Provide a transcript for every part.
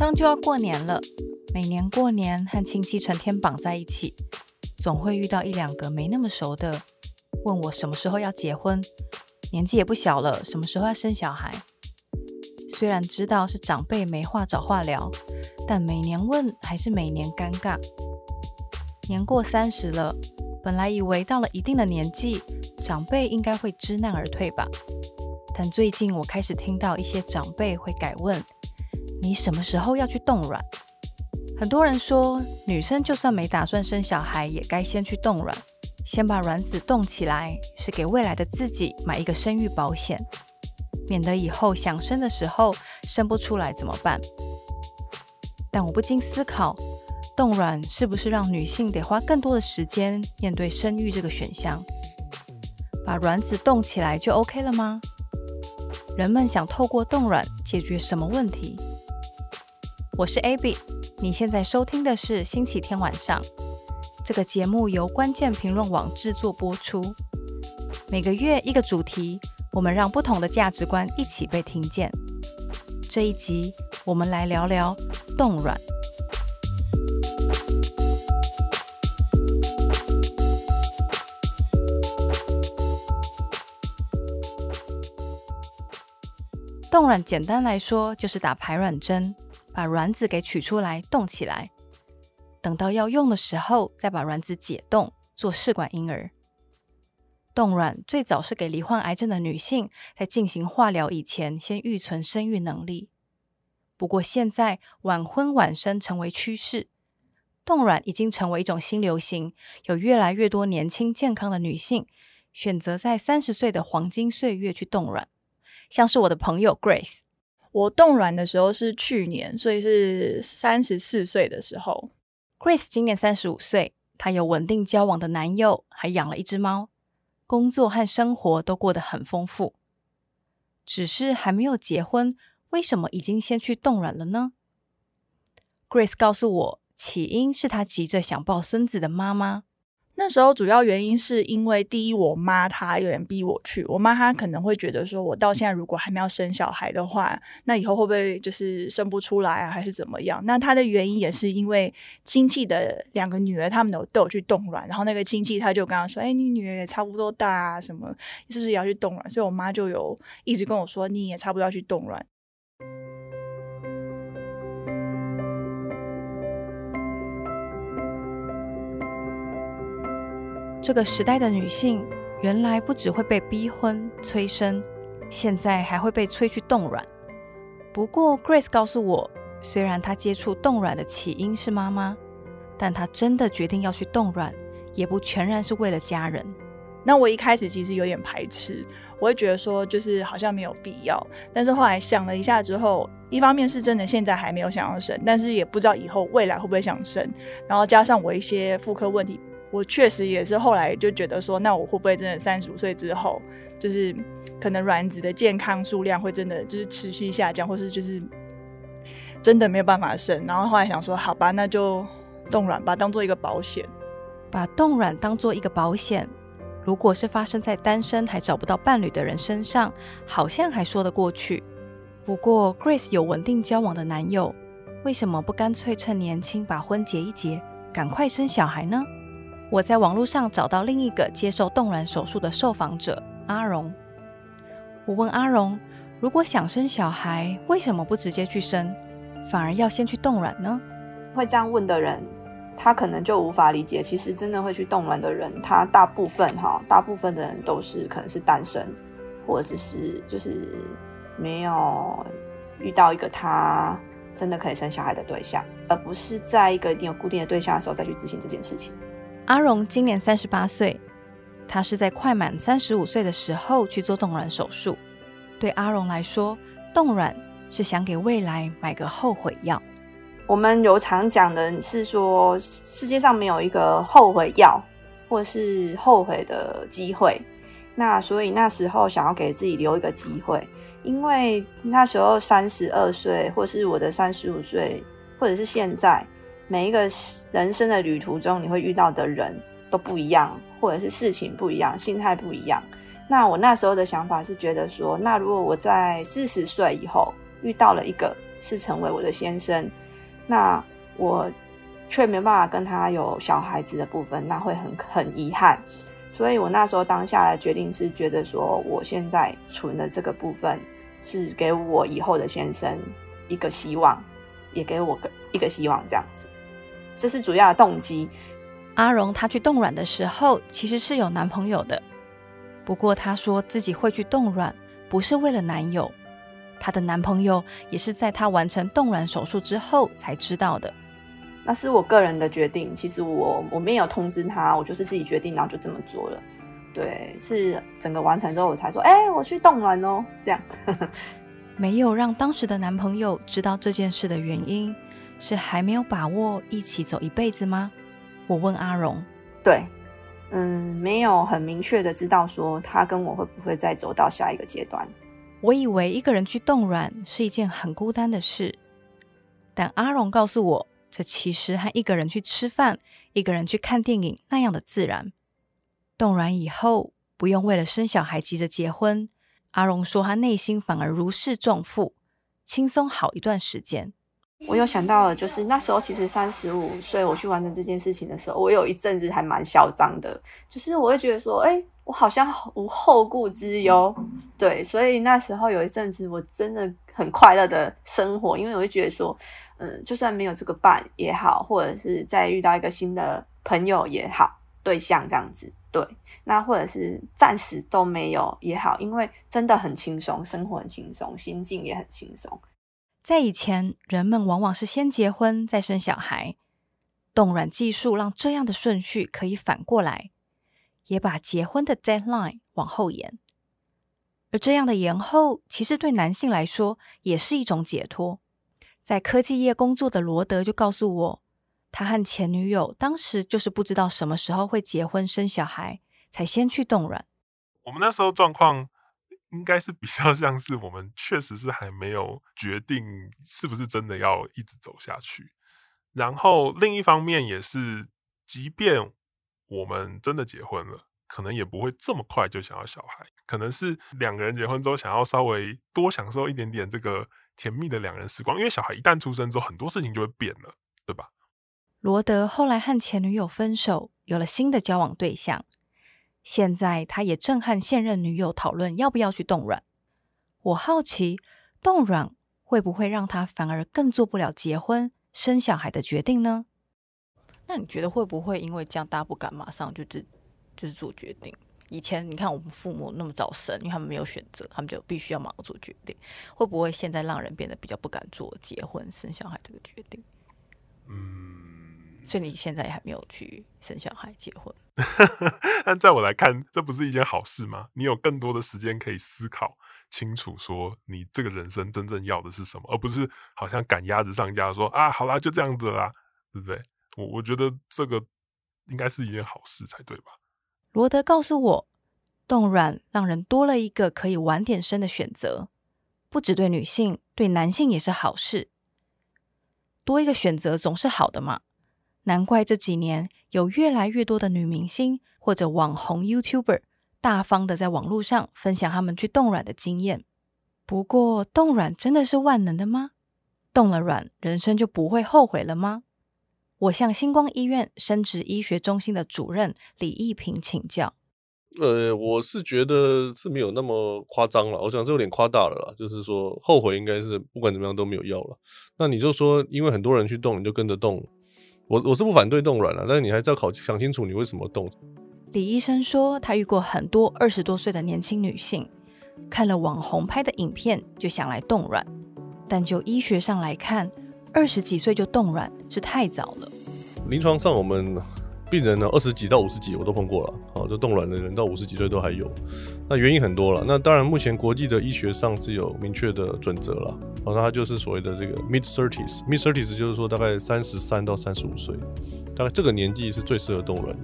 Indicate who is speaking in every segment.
Speaker 1: 上就要过年了，每年过年和亲戚成天绑在一起，总会遇到一两个没那么熟的，问我什么时候要结婚，年纪也不小了，什么时候要生小孩。虽然知道是长辈没话找话聊，但每年问还是每年尴尬。年过三十了，本来以为到了一定的年纪，长辈应该会知难而退吧。但最近我开始听到一些长辈会改问：“你什么时候要去冻卵？”很多人说，女生就算没打算生小孩，也该先去冻卵，先把卵子冻起来，是给未来的自己买一个生育保险。免得以后想生的时候生不出来怎么办？但我不禁思考，冻卵是不是让女性得花更多的时间面对生育这个选项？把卵子冻起来就 OK 了吗？人们想透过冻卵解决什么问题？我是 Abby，你现在收听的是星期天晚上。这个节目由关键评论网制作播出，每个月一个主题。我们让不同的价值观一起被听见。这一集，我们来聊聊冻卵。冻卵简单来说，就是打排卵针，把卵子给取出来冻起来，等到要用的时候，再把卵子解冻，做试管婴儿。冻卵最早是给罹患癌症的女性在进行化疗以前先预存生育能力。不过现在晚婚晚生成为趋势，冻卵已经成为一种新流行，有越来越多年轻健康的女性选择在三十岁的黄金岁月去冻卵。像是我的朋友 Grace，
Speaker 2: 我冻卵的时候是去年，所以是三十四岁的时候。
Speaker 1: Grace 今年三十五岁，她有稳定交往的男友，还养了一只猫。工作和生活都过得很丰富，只是还没有结婚，为什么已经先去冻卵了呢？Grace 告诉我，起因是她急着想抱孙子的妈妈。
Speaker 2: 那时候主要原因是因为第一，我妈她有点逼我去。我妈她可能会觉得说，我到现在如果还没有生小孩的话，那以后会不会就是生不出来啊，还是怎么样？那她的原因也是因为亲戚的两个女儿，他们都都有去冻卵，然后那个亲戚他就跟她说：“哎，你女儿也差不多大啊，什么是不是也要去冻卵？”所以我妈就有一直跟我说：“你也差不多要去冻卵。”
Speaker 1: 这个时代的女性，原来不只会被逼婚催生，现在还会被催去冻卵。不过，Grace 告诉我，虽然她接触冻卵的起因是妈妈，但她真的决定要去冻卵，也不全然是为了家人。
Speaker 2: 那我一开始其实有点排斥，我会觉得说，就是好像没有必要。但是后来想了一下之后，一方面是真的现在还没有想要生，但是也不知道以后未来会不会想生。然后加上我一些妇科问题。我确实也是后来就觉得说，那我会不会真的三十五岁之后，就是可能卵子的健康数量会真的就是持续下降，或是就是真的没有办法生。然后后来想说，好吧，那就冻卵吧，当做一个保险，
Speaker 1: 把冻卵当做一个保险。如果是发生在单身还找不到伴侣的人身上，好像还说得过去。不过 Grace 有稳定交往的男友，为什么不干脆趁年轻把婚结一结，赶快生小孩呢？我在网络上找到另一个接受冻卵手术的受访者阿荣。我问阿荣，如果想生小孩，为什么不直接去生，反而要先去冻卵呢？
Speaker 3: 会这样问的人，他可能就无法理解，其实真的会去冻卵的人，他大部分哈，大部分的人都是可能是单身，或者是就是没有遇到一个他真的可以生小孩的对象，而不是在一个一定有固定的对象的时候再去执行这件事情。
Speaker 1: 阿荣今年三十八岁，他是在快满三十五岁的时候去做冻卵手术。对阿荣来说，冻卵是想给未来买个后悔药。
Speaker 3: 我们有常讲的是说，世界上没有一个后悔药，或是后悔的机会。那所以那时候想要给自己留一个机会，因为那时候三十二岁，或是我的三十五岁，或者是现在。每一个人生的旅途中，你会遇到的人都不一样，或者是事情不一样，心态不一样。那我那时候的想法是觉得说，那如果我在四十岁以后遇到了一个是成为我的先生，那我却没办法跟他有小孩子的部分，那会很很遗憾。所以我那时候当下的决定是觉得说，我现在存的这个部分是给我以后的先生一个希望，也给我个一个希望，这样子，这是主要的动机。
Speaker 1: 阿荣她去冻卵的时候，其实是有男朋友的，不过她说自己会去冻卵，不是为了男友。她的男朋友也是在她完成冻卵手术之后才知道的。
Speaker 3: 那是我个人的决定，其实我我没有通知他，我就是自己决定，然后就这么做了。对，是整个完成之后我才说，哎、欸，我去冻卵哦，这样。
Speaker 1: 没有让当时的男朋友知道这件事的原因，是还没有把握一起走一辈子吗？我问阿荣。
Speaker 3: 对，嗯，没有很明确的知道说他跟我会不会再走到下一个阶段。
Speaker 1: 我以为一个人去冻卵是一件很孤单的事，但阿荣告诉我，这其实和一个人去吃饭、一个人去看电影那样的自然。冻卵以后，不用为了生小孩急着结婚。阿荣说，他内心反而如释重负，轻松好一段时间。
Speaker 3: 我有想到了，就是那时候其实三十五岁，我去完成这件事情的时候，我有一阵子还蛮嚣张的，就是我会觉得说，哎。我好像无后顾之忧，对，所以那时候有一阵子我真的很快乐的生活，因为我会觉得说，嗯，就算没有这个伴也好，或者是再遇到一个新的朋友也好，对象这样子，对，那或者是暂时都没有也好，因为真的很轻松，生活很轻松，心境也很轻松。
Speaker 1: 在以前，人们往往是先结婚再生小孩，冻卵技术让这样的顺序可以反过来。也把结婚的 deadline 往后延，而这样的延后，其实对男性来说也是一种解脱。在科技业工作的罗德就告诉我，他和前女友当时就是不知道什么时候会结婚生小孩，才先去冻卵。
Speaker 4: 我们那时候状况应该是比较像是我们确实是还没有决定是不是真的要一直走下去，然后另一方面也是，即便。我们真的结婚了，可能也不会这么快就想要小孩，可能是两个人结婚之后想要稍微多享受一点点这个甜蜜的两人时光，因为小孩一旦出生之后，很多事情就会变了，对吧？
Speaker 1: 罗德后来和前女友分手，有了新的交往对象，现在他也正和现任女友讨论要不要去冻卵。我好奇，冻卵会不会让他反而更做不了结婚生小孩的决定呢？那你觉得会不会因为这样，大家不敢马上就是就是做决定？以前你看我们父母那么早生，因为他们没有选择，他们就必须要马上做决定。会不会现在让人变得比较不敢做结婚生小孩这个决定？嗯，所以你现在也还没有去生小孩结婚。
Speaker 4: 但在我来看，这不是一件好事吗？你有更多的时间可以思考清楚，说你这个人生真正要的是什么，而不是好像赶鸭子上架，说啊，好啦，就这样子啦，对不对？我我觉得这个应该是一件好事才对吧？
Speaker 1: 罗德告诉我，冻卵让人多了一个可以晚点生的选择，不只对女性，对男性也是好事。多一个选择总是好的嘛，难怪这几年有越来越多的女明星或者网红 YouTuber 大方的在网络上分享他们去冻卵的经验。不过，冻卵真的是万能的吗？冻了卵，人生就不会后悔了吗？我向星光医院生殖医学中心的主任李义平请教。
Speaker 5: 呃，我是觉得是没有那么夸张了，我想这有点夸大了啦。就是说后悔应该是不管怎么样都没有要了。那你就说，因为很多人去动，你就跟着动。我我是不反对冻卵了，但是你还是要考想清楚你为什么冻。
Speaker 1: 李医生说，他遇过很多二十多岁的年轻女性，看了网红拍的影片就想来冻卵，但就医学上来看。二十几岁就冻卵是太早了。
Speaker 5: 临床上，我们病人呢，二十几到五十几我都碰过了。好，就冻卵的人到五十几岁都还有。那原因很多了。那当然，目前国际的医学上是有明确的准则了。好，那它就是所谓的这个 mid thirties。mid thirties 就是说大概三十三到三十五岁，大概这个年纪是最适合冻卵。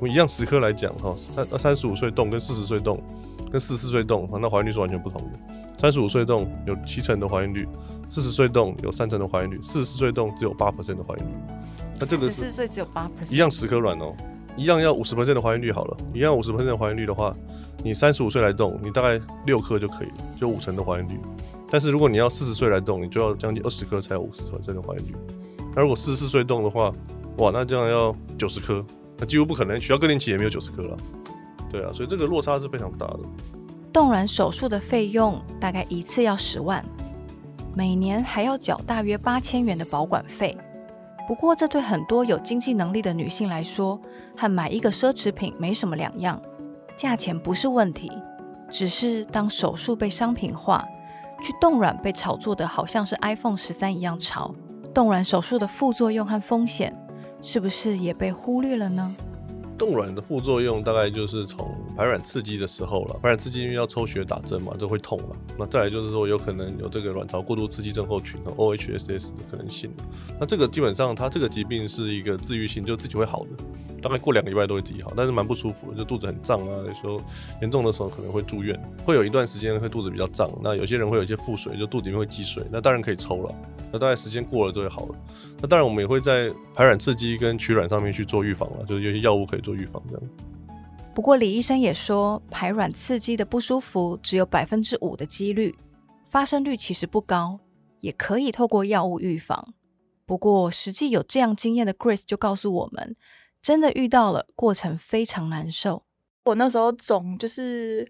Speaker 5: 我们一样十颗来讲，哈，三三十五岁冻跟四十岁冻跟四十四岁冻，那怀孕率是完全不同的。三十五岁冻有七成的怀孕率。四十岁冻有三成的怀孕率，四十四岁冻只有八 percent 的怀孕率。那这个是四十岁只有八 percent，一样十颗卵哦，一样要五十 percent 的怀孕率好了，一样五十 percent 的怀孕率的话，你三十五岁来冻，你大概六颗就可以了，就五成的怀孕率。但是如果你要四十岁来动，你就要将近二十颗才有五十%的怀孕率。那如果四十四岁动的话，哇，那这样要九十颗，那几乎不可能，取到更年期也没有九十颗了。对啊，所以这个落差是非常大的。
Speaker 1: 冻卵手术的费用大概一次要十万，每年还要缴大约八千元的保管费。不过，这对很多有经济能力的女性来说，和买一个奢侈品没什么两样。价钱不是问题，只是当手术被商品化，去冻卵被炒作的好像是 iPhone 十三一样潮，冻卵手术的副作用和风险，是不是也被忽略了呢？
Speaker 5: 冻卵的副作用大概就是从排卵刺激的时候了，排卵刺激因为要抽血打针嘛，就会痛了。那再来就是说有可能有这个卵巢过度刺激症候群 OHSS 的可能性。那这个基本上它这个疾病是一个治愈性，就自己会好的，大概过两个礼拜都会自己好，但是蛮不舒服，就肚子很胀啊，有时候严重的时候可能会住院，会有一段时间会肚子比较胀。那有些人会有一些腹水，就肚子里面会积水，那当然可以抽了。那大概时间过了就会好了。那当然，我们也会在排卵刺激跟取卵上面去做预防了，就是有些药物可以做预防这样。
Speaker 1: 不过李医生也说，排卵刺激的不舒服只有百分之五的几率，发生率其实不高，也可以透过药物预防。不过实际有这样经验的 Grace 就告诉我们，真的遇到了，过程非常难受。
Speaker 2: 我那时候肿就是。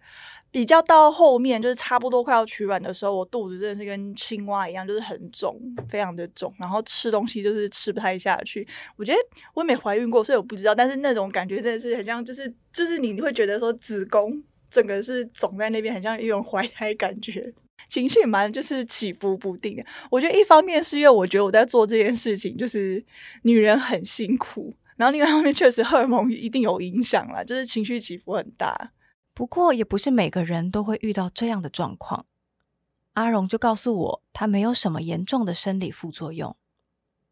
Speaker 2: 比较到后面，就是差不多快要取卵的时候，我肚子真的是跟青蛙一样，就是很肿，非常的肿，然后吃东西就是吃不太下去。我觉得我也没怀孕过，所以我不知道，但是那种感觉真的是很像，就是就是你会觉得说子宫整个是肿在那边，很像一种怀胎感觉，情绪蛮就是起伏不定的。我觉得一方面是因为我觉得我在做这件事情，就是女人很辛苦，然后另外一方面确实荷尔蒙一定有影响啦，就是情绪起伏很大。
Speaker 1: 不过也不是每个人都会遇到这样的状况。阿荣就告诉我，他没有什么严重的生理副作用。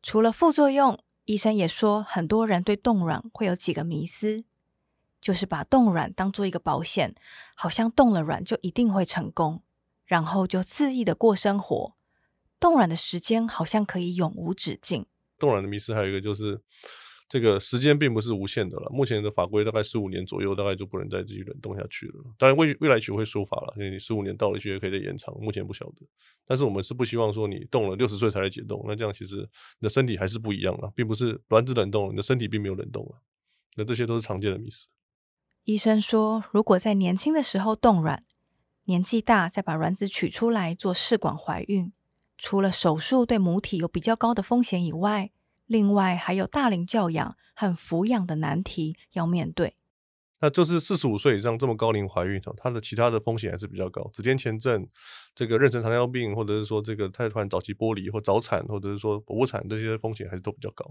Speaker 1: 除了副作用，医生也说，很多人对冻卵会有几个迷思，就是把冻卵当做一个保险，好像冻了卵就一定会成功，然后就肆意的过生活。冻卵的时间好像可以永无止境。
Speaker 5: 冻卵的迷思还有一个就是。这个时间并不是无限的了，目前的法规大概十五年左右，大概就不能再继续冷冻下去了。当然未未来许会说法了，因为你十五年到了，许也可以再延长，目前不晓得。但是我们是不希望说你冻了六十岁才来解冻，那这样其实你的身体还是不一样了，并不是卵子冷冻，你的身体并没有冷冻了。那这些都是常见的迷思。
Speaker 1: 医生说，如果在年轻的时候冻卵，年纪大再把卵子取出来做试管怀孕，除了手术对母体有比较高的风险以外，另外还有大龄教养和抚养的难题要面对。
Speaker 5: 那就是四十五岁以上这么高龄怀孕，它的其他的风险还是比较高，子痫前症、这个妊娠糖尿病，或者是说这个胎盘早期剥离或早产，或者是说剖腹产这些风险还是都比较高。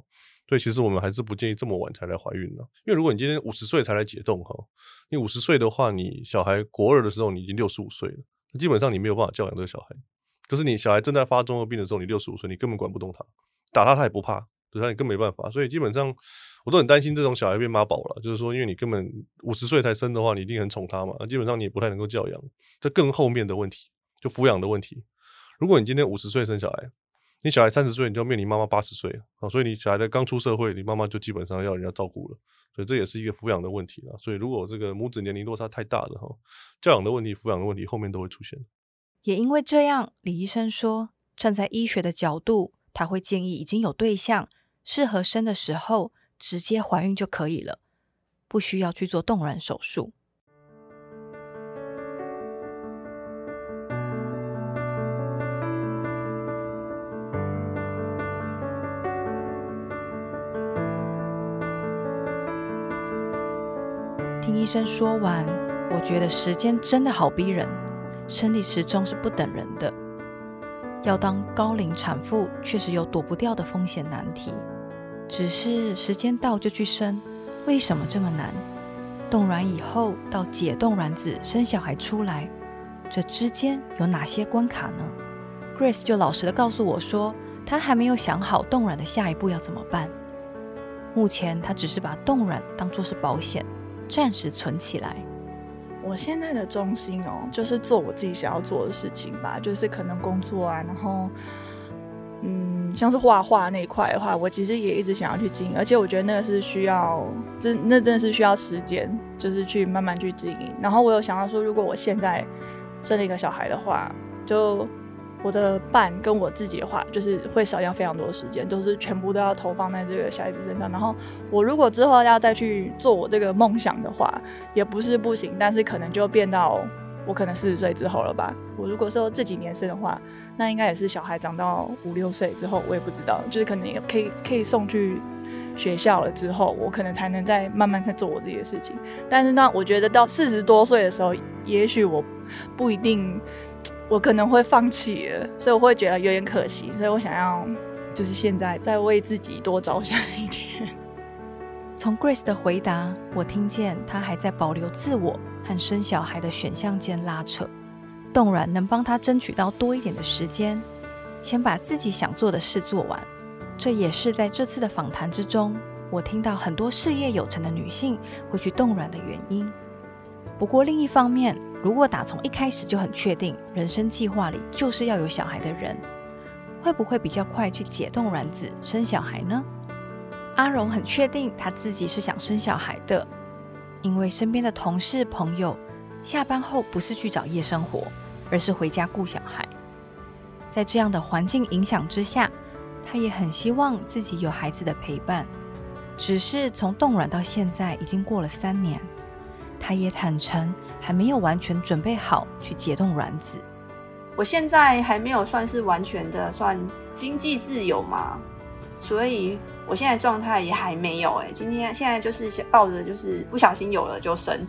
Speaker 5: 所以其实我们还是不建议这么晚才来怀孕的，因为如果你今天五十岁才来解冻哈，你五十岁的话，你小孩国二的时候你已经六十五岁了，基本上你没有办法教养这个小孩，就是你小孩正在发综合病的时候，你六十五岁，你根本管不动他，打他他也不怕。对，他你更没办法，所以基本上我都很担心这种小孩变妈宝了。就是说，因为你根本五十岁才生的话，你一定很宠他嘛，那基本上你也不太能够教养。这更后面的问题，就抚养的问题。如果你今天五十岁生小孩，你小孩三十岁，你就要面临妈妈八十岁啊，所以你小孩的刚出社会，你妈妈就基本上要人家照顾了。所以这也是一个抚养的问题啊。所以如果这个母子年龄落差太大了哈，教养的问题、抚养的问题后面都会出现。
Speaker 1: 也因为这样，李医生说，站在医学的角度，他会建议已经有对象。适合生的时候直接怀孕就可以了，不需要去做冻卵手术。听医生说完，我觉得时间真的好逼人，生理时钟是不等人的。要当高龄产妇，确实有躲不掉的风险难题。只是时间到就去生，为什么这么难？冻卵以后到解冻卵子生小孩出来，这之间有哪些关卡呢？Grace 就老实的告诉我说，她还没有想好冻卵的下一步要怎么办。目前她只是把冻卵当作是保险，暂时存起来。
Speaker 2: 我现在的重心哦，就是做我自己想要做的事情吧，就是可能工作啊，然后。嗯，像是画画那一块的话，我其实也一直想要去经营，而且我觉得那个是需要，真那真的是需要时间，就是去慢慢去经营。然后我有想到说，如果我现在生了一个小孩的话，就我的伴跟我自己的话，就是会少掉非常多时间，都是全部都要投放在这个小孩子身上。然后我如果之后要再去做我这个梦想的话，也不是不行，但是可能就变到我可能四十岁之后了吧。我如果说这几年生的话，那应该也是小孩长到五六岁之后，我也不知道，就是可能也可以可以送去学校了之后，我可能才能再慢慢再做我自己的事情。但是呢，我觉得到四十多岁的时候，也许我不一定。我可能会放弃了，所以我会觉得有点可惜，所以我想要就是现在再为自己多着想一点。
Speaker 1: 从 Grace 的回答，我听见他还在保留自我和生小孩的选项间拉扯。冻卵能帮她争取到多一点的时间，先把自己想做的事做完。这也是在这次的访谈之中，我听到很多事业有成的女性会去冻卵的原因。不过另一方面，如果打从一开始就很确定人生计划里就是要有小孩的人，会不会比较快去解冻卵子生小孩呢？阿荣很确定他自己是想生小孩的，因为身边的同事朋友下班后不是去找夜生活，而是回家顾小孩。在这样的环境影响之下，他也很希望自己有孩子的陪伴。只是从冻卵到现在已经过了三年。他也坦诚，还没有完全准备好去解冻卵子。
Speaker 3: 我现在还没有算是完全的算经济自由嘛，所以我现在状态也还没有。哎，今天现在就是抱着就是不小心有了就生，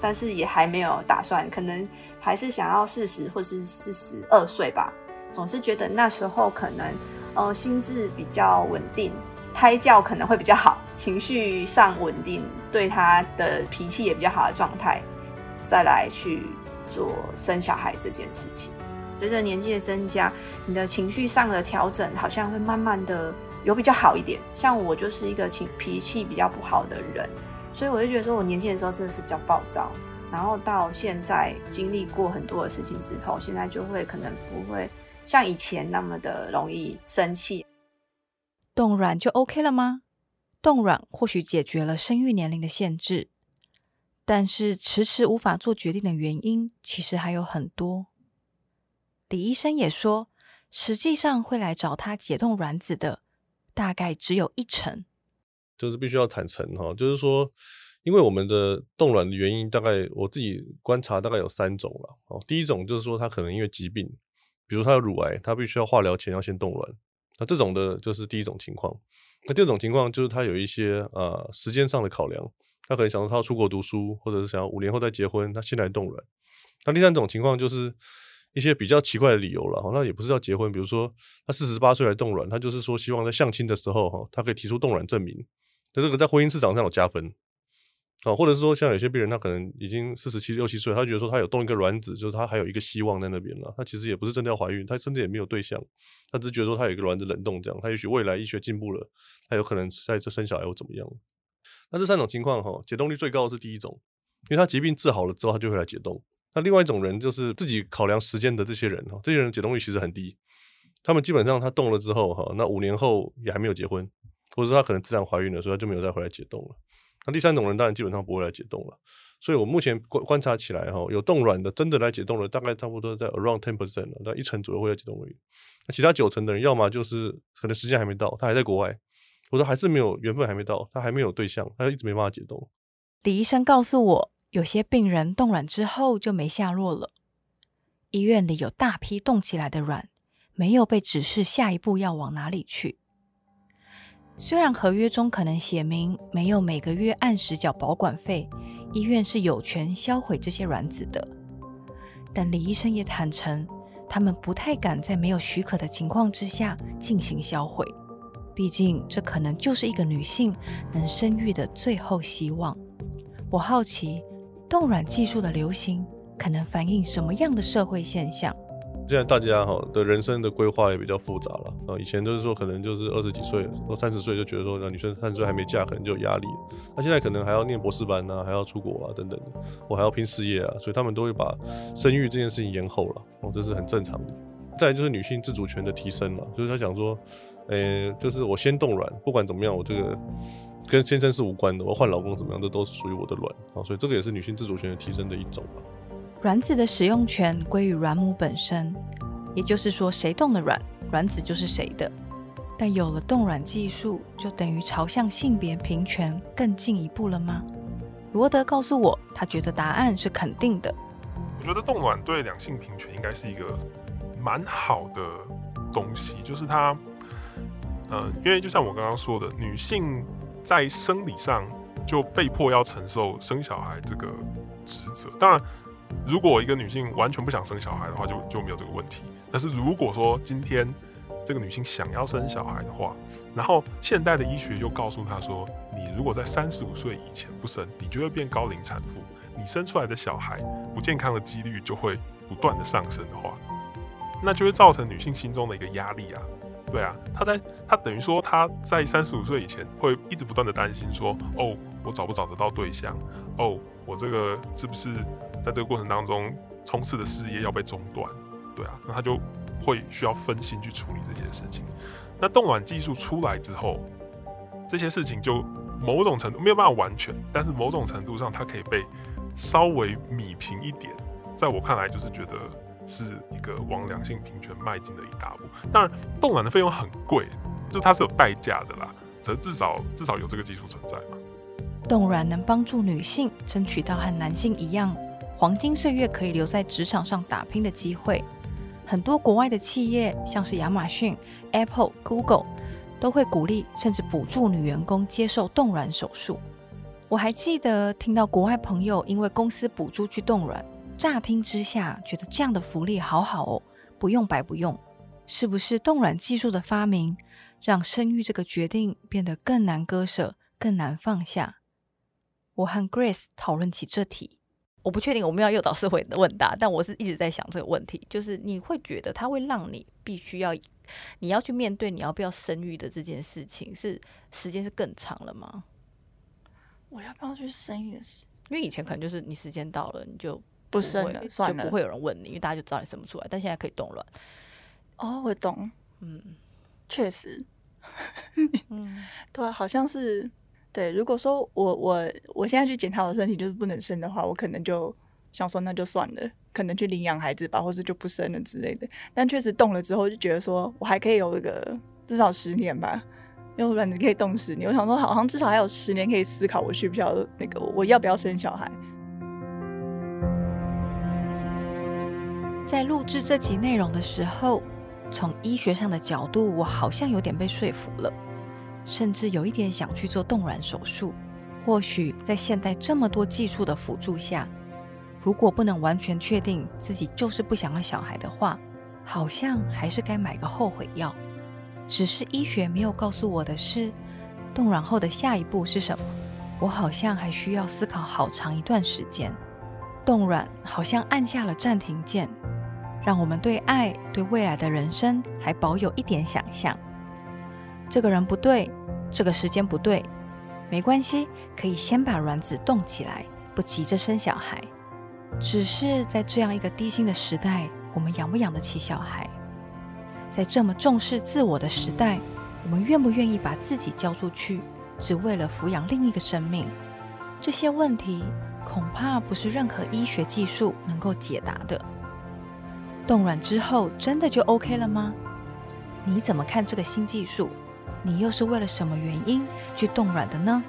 Speaker 3: 但是也还没有打算，可能还是想要四十或是四十二岁吧。总是觉得那时候可能呃心智比较稳定。胎教可能会比较好，情绪上稳定，对他的脾气也比较好的状态，再来去做生小孩这件事情。随着年纪的增加，你的情绪上的调整好像会慢慢的有比较好一点。像我就是一个情脾气比较不好的人，所以我就觉得说我年轻的时候真的是比较暴躁，然后到现在经历过很多的事情之后，现在就会可能不会像以前那么的容易生气。
Speaker 1: 冻卵就 OK 了吗？冻卵或许解决了生育年龄的限制，但是迟迟无法做决定的原因其实还有很多。李医生也说，实际上会来找他解冻卵子的大概只有一成。
Speaker 5: 就是必须要坦诚哈，就是说，因为我们的冻卵的原因，大概我自己观察大概有三种了。哦，第一种就是说他可能因为疾病，比如他有乳癌，他必须要化疗前要先冻卵。那这种的就是第一种情况，那第二种情况就是他有一些呃时间上的考量，他可能想说他要出国读书，或者是想要五年后再结婚，他先来冻卵。那第三种情况就是一些比较奇怪的理由了，那也不是要结婚，比如说他四十八岁来冻卵，他就是说希望在相亲的时候哈，他可以提出冻卵证明，那这个在婚姻市场上有加分。啊，或者是说，像有些病人，他可能已经四十七、六七岁，他觉得说他有冻一个卵子，就是他还有一个希望在那边了。他其实也不是真的要怀孕，他甚至也没有对象，他只是觉得说他有一个卵子冷冻这样。他也许未来医学进步了，他有可能在这生小孩或怎么样。那这三种情况哈，解冻率最高的是第一种，因为他疾病治好了之后，他就会来解冻。那另外一种人就是自己考量时间的这些人哈，这些人解冻率其实很低，他们基本上他冻了之后哈，那五年后也还没有结婚，或者说他可能自然怀孕了，所以他就没有再回来解冻了。那第三种人当然基本上不会来解冻了，所以我目前观观察起来哈，有冻卵的真的来解冻的大概差不多在 around ten percent 了，那一成左右会来解冻而已。那其他九成的人，要么就是可能时间还没到，他还在国外，或者还是没有缘分还没到，他还没有对象，他一直没办法解冻。
Speaker 1: 李医生告诉我，有些病人冻卵之后就没下落了，医院里有大批冻起来的卵，没有被指示下一步要往哪里去。虽然合约中可能写明没有每个月按时缴保管费，医院是有权销毁这些卵子的，但李医生也坦诚，他们不太敢在没有许可的情况之下进行销毁，毕竟这可能就是一个女性能生育的最后希望。我好奇，冻卵技术的流行可能反映什么样的社会现象？
Speaker 5: 现在大家哈的人生的规划也比较复杂了啊，以前都是说可能就是二十几岁或三十岁就觉得说，那女生三十岁还没嫁可能就有压力，那现在可能还要念博士班啊，还要出国啊等等的，我还要拼事业啊，所以他们都会把生育这件事情延后了，哦，这是很正常的。再就是女性自主权的提升了，就是他想说，呃，就是我先冻卵，不管怎么样，我这个跟先生是无关的，我换老公怎么样，这都是属于我的卵啊，所以这个也是女性自主权的提升的一种吧。
Speaker 1: 卵子的使用权归于卵母本身，也也就是说，谁动的卵，卵子就是谁的。但有了冻卵技术，就等于朝向性别平权更进一步了吗？罗德告诉我，他觉得答案是肯定的。
Speaker 4: 我觉得冻卵对两性平权应该是一个蛮好的东西，就是它，呃，因为就像我刚刚说的，女性在生理上就被迫要承受生小孩这个职责。当然，如果一个女性完全不想生小孩的话，就就没有这个问题。但是如果说今天，这个女性想要生小孩的话，然后现代的医学又告诉她说，你如果在三十五岁以前不生，你就会变高龄产妇，你生出来的小孩不健康的几率就会不断的上升的话，那就会造成女性心中的一个压力啊。对啊，他在他等于说他在三十五岁以前会一直不断的担心说，哦，我找不找得到对象？哦，我这个是不是在这个过程当中冲刺的事业要被中断？对啊，那他就。会需要分心去处理这些事情。那冻卵技术出来之后，这些事情就某种程度没有办法完全，但是某种程度上它可以被稍微弭平一点。在我看来，就是觉得是一个往两性平权迈进的一大步。当然，冻卵的费用很贵，就它是有代价的啦。则至少至少有这个技术存在嘛。
Speaker 1: 冻卵能帮助女性争取到和男性一样黄金岁月，可以留在职场上打拼的机会。很多国外的企业，像是亚马逊、Apple、Google，都会鼓励甚至补助女员工接受冻卵手术。我还记得听到国外朋友因为公司补助去冻卵，乍听之下觉得这样的福利好好哦，不用白不用。是不是冻卵技术的发明，让生育这个决定变得更难割舍、更难放下？我和 Grace 讨论起这题。我不确定我们要诱导社会的问答，但我是一直在想这个问题，就是你会觉得它会让你必须要，你要去面对你要不要生育的这件事情，是时间是更长了吗？
Speaker 2: 我要不要去生育的事？
Speaker 1: 因为以前可能就是你时间到了你就不，
Speaker 2: 生了，算了，
Speaker 1: 就不会有人问你，因为大家就知道你生不出来。但现在可以动卵。
Speaker 2: 哦，我懂，
Speaker 1: 嗯，
Speaker 2: 确实，嗯，对，好像是。对，如果说我我我现在去检查我的身体就是不能生的话，我可能就想说那就算了，可能去领养孩子吧，或是就不生了之类的。但确实动了之后，就觉得说我还可以有一个至少十年吧，因为卵子可以冻十年。我想说，好像至少还有十年可以思考，我需不需要那个我要不要生小孩。
Speaker 1: 在录制这集内容的时候，从医学上的角度，我好像有点被说服了。甚至有一点想去做冻卵手术。或许在现代这么多技术的辅助下，如果不能完全确定自己就是不想要小孩的话，好像还是该买个后悔药。只是医学没有告诉我的是，冻卵后的下一步是什么？我好像还需要思考好长一段时间。冻卵好像按下了暂停键，让我们对爱、对未来的人生还保有一点想象。这个人不对，这个时间不对，没关系，可以先把卵子冻起来，不急着生小孩。只是在这样一个低薪的时代，我们养不养得起小孩？在这么重视自我的时代，我们愿不愿意把自己交出去，只为了抚养另一个生命？这些问题恐怕不是任何医学技术能够解答的。冻卵之后真的就 OK 了吗？你怎么看这个新技术？你又是为了什么原因去冻卵的呢？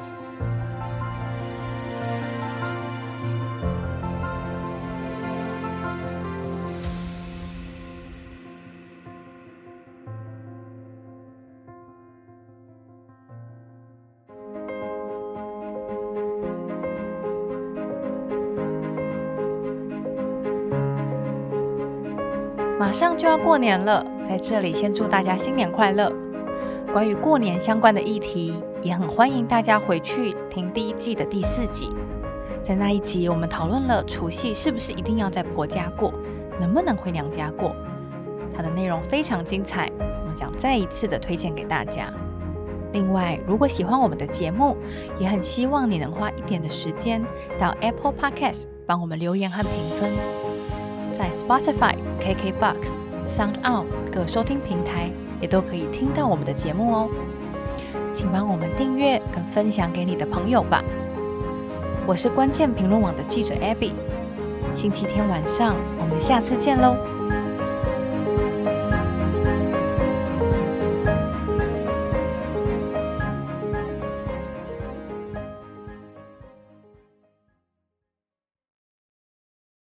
Speaker 1: 马上就要过年了，在这里先祝大家新年快乐。关于过年相关的议题，也很欢迎大家回去听第一季的第四集。在那一集，我们讨论了除夕是不是一定要在婆家过，能不能回娘家过。它的内容非常精彩，我想再一次的推荐给大家。另外，如果喜欢我们的节目，也很希望你能花一点的时间到 Apple Podcast 帮我们留言和评分。在 Spotify、KKBox、SoundOn 各收听平台。也都可以听到我们的节目哦，请帮我们订阅跟分享给你的朋友吧。我是关键评论网的记者 Abby，星期天晚上我们下次见喽。